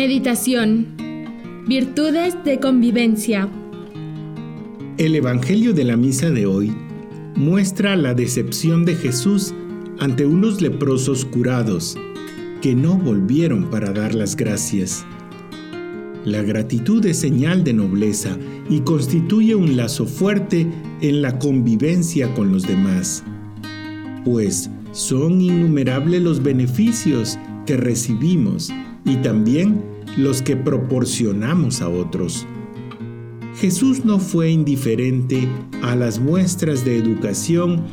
Meditación. Virtudes de convivencia. El Evangelio de la Misa de hoy muestra la decepción de Jesús ante unos leprosos curados que no volvieron para dar las gracias. La gratitud es señal de nobleza y constituye un lazo fuerte en la convivencia con los demás, pues son innumerables los beneficios que recibimos y también los que proporcionamos a otros. Jesús no fue indiferente a las muestras de educación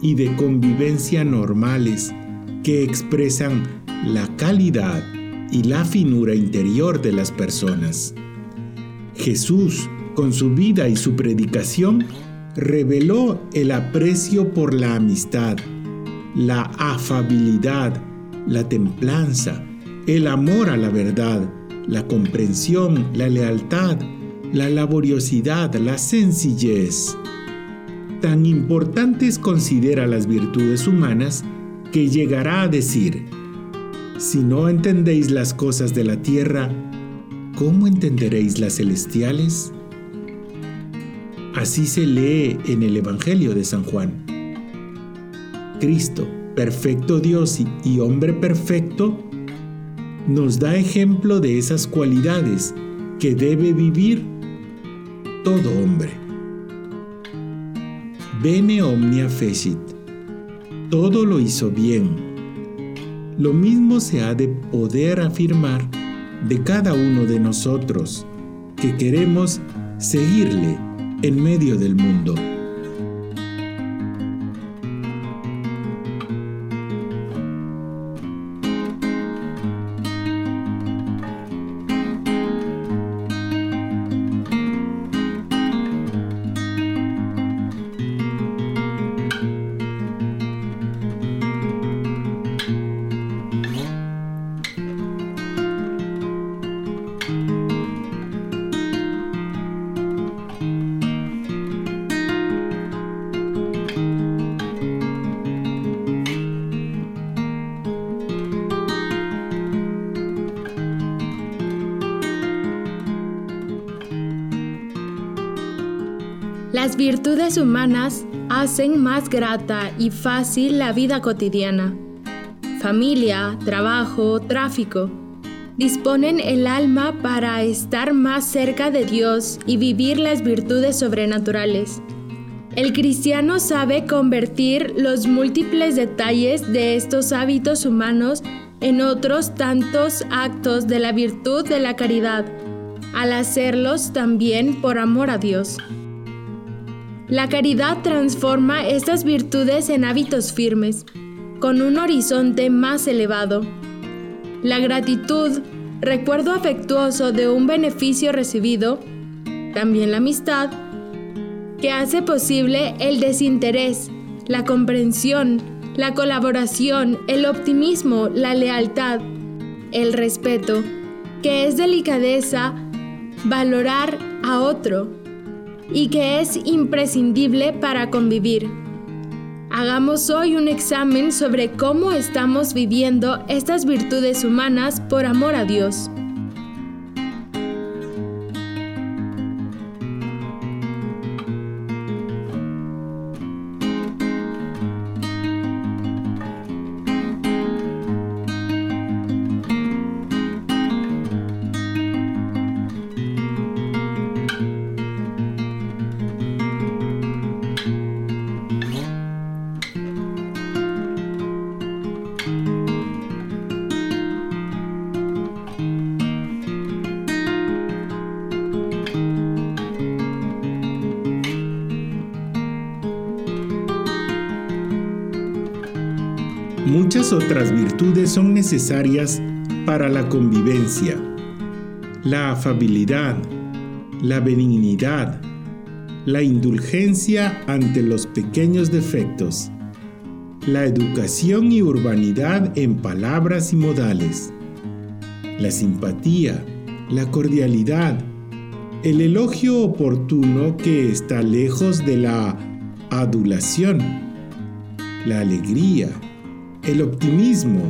y de convivencia normales que expresan la calidad y la finura interior de las personas. Jesús, con su vida y su predicación, reveló el aprecio por la amistad, la afabilidad, la templanza, el amor a la verdad, la comprensión, la lealtad, la laboriosidad, la sencillez. Tan importantes considera las virtudes humanas que llegará a decir, si no entendéis las cosas de la tierra, ¿cómo entenderéis las celestiales? Así se lee en el Evangelio de San Juan. Cristo, perfecto Dios y hombre perfecto, nos da ejemplo de esas cualidades que debe vivir todo hombre. Bene omnia fecit. Todo lo hizo bien. Lo mismo se ha de poder afirmar de cada uno de nosotros que queremos seguirle en medio del mundo. Las virtudes humanas hacen más grata y fácil la vida cotidiana. Familia, trabajo, tráfico. Disponen el alma para estar más cerca de Dios y vivir las virtudes sobrenaturales. El cristiano sabe convertir los múltiples detalles de estos hábitos humanos en otros tantos actos de la virtud de la caridad, al hacerlos también por amor a Dios. La caridad transforma estas virtudes en hábitos firmes, con un horizonte más elevado. La gratitud, recuerdo afectuoso de un beneficio recibido, también la amistad, que hace posible el desinterés, la comprensión, la colaboración, el optimismo, la lealtad, el respeto, que es delicadeza valorar a otro y que es imprescindible para convivir. Hagamos hoy un examen sobre cómo estamos viviendo estas virtudes humanas por amor a Dios. Muchas otras virtudes son necesarias para la convivencia. La afabilidad, la benignidad, la indulgencia ante los pequeños defectos, la educación y urbanidad en palabras y modales, la simpatía, la cordialidad, el elogio oportuno que está lejos de la adulación, la alegría, el optimismo,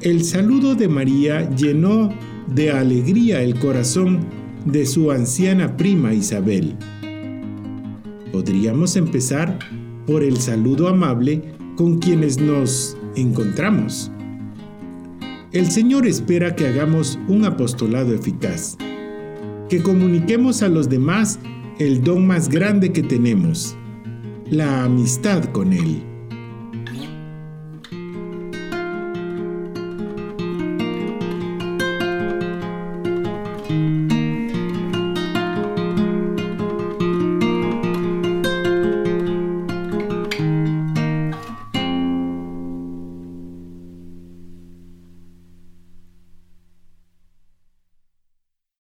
El saludo de María llenó de alegría el corazón de su anciana prima Isabel. Podríamos empezar por el saludo amable con quienes nos encontramos. El Señor espera que hagamos un apostolado eficaz, que comuniquemos a los demás el don más grande que tenemos, la amistad con Él.